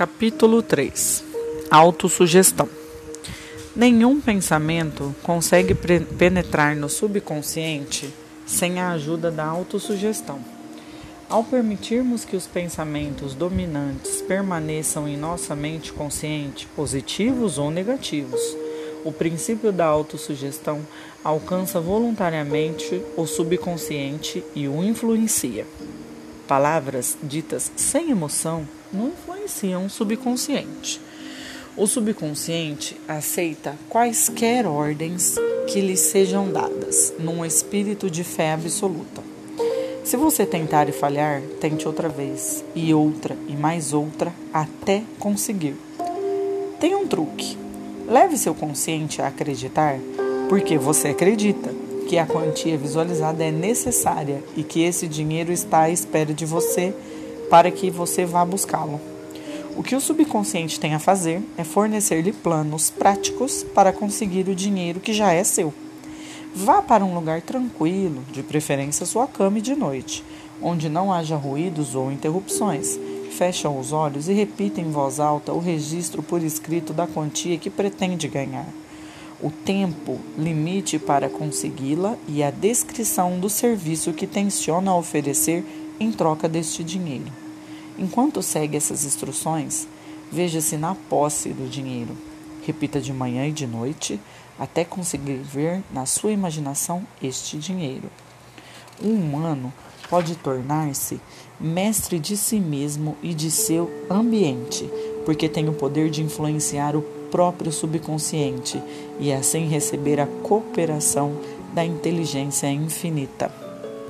Capítulo 3 Autossugestão Nenhum pensamento consegue penetrar no subconsciente sem a ajuda da autossugestão. Ao permitirmos que os pensamentos dominantes permaneçam em nossa mente consciente, positivos ou negativos, o princípio da autossugestão alcança voluntariamente o subconsciente e o influencia. Palavras ditas sem emoção não influenciam o subconsciente. O subconsciente aceita quaisquer ordens que lhe sejam dadas, num espírito de fé absoluta. Se você tentar e falhar, tente outra vez, e outra, e mais outra, até conseguir. Tem um truque. Leve seu consciente a acreditar porque você acredita que a quantia visualizada é necessária e que esse dinheiro está à espera de você para que você vá buscá-lo. O que o subconsciente tem a fazer é fornecer-lhe planos práticos para conseguir o dinheiro que já é seu. Vá para um lugar tranquilo, de preferência sua cama e de noite, onde não haja ruídos ou interrupções. Feche os olhos e repita em voz alta o registro por escrito da quantia que pretende ganhar o tempo limite para consegui-la e a descrição do serviço que tenciona oferecer em troca deste dinheiro. Enquanto segue essas instruções, veja-se na posse do dinheiro. Repita de manhã e de noite até conseguir ver na sua imaginação este dinheiro. Um humano pode tornar-se mestre de si mesmo e de seu ambiente, porque tem o poder de influenciar o próprio subconsciente e assim receber a cooperação da inteligência infinita.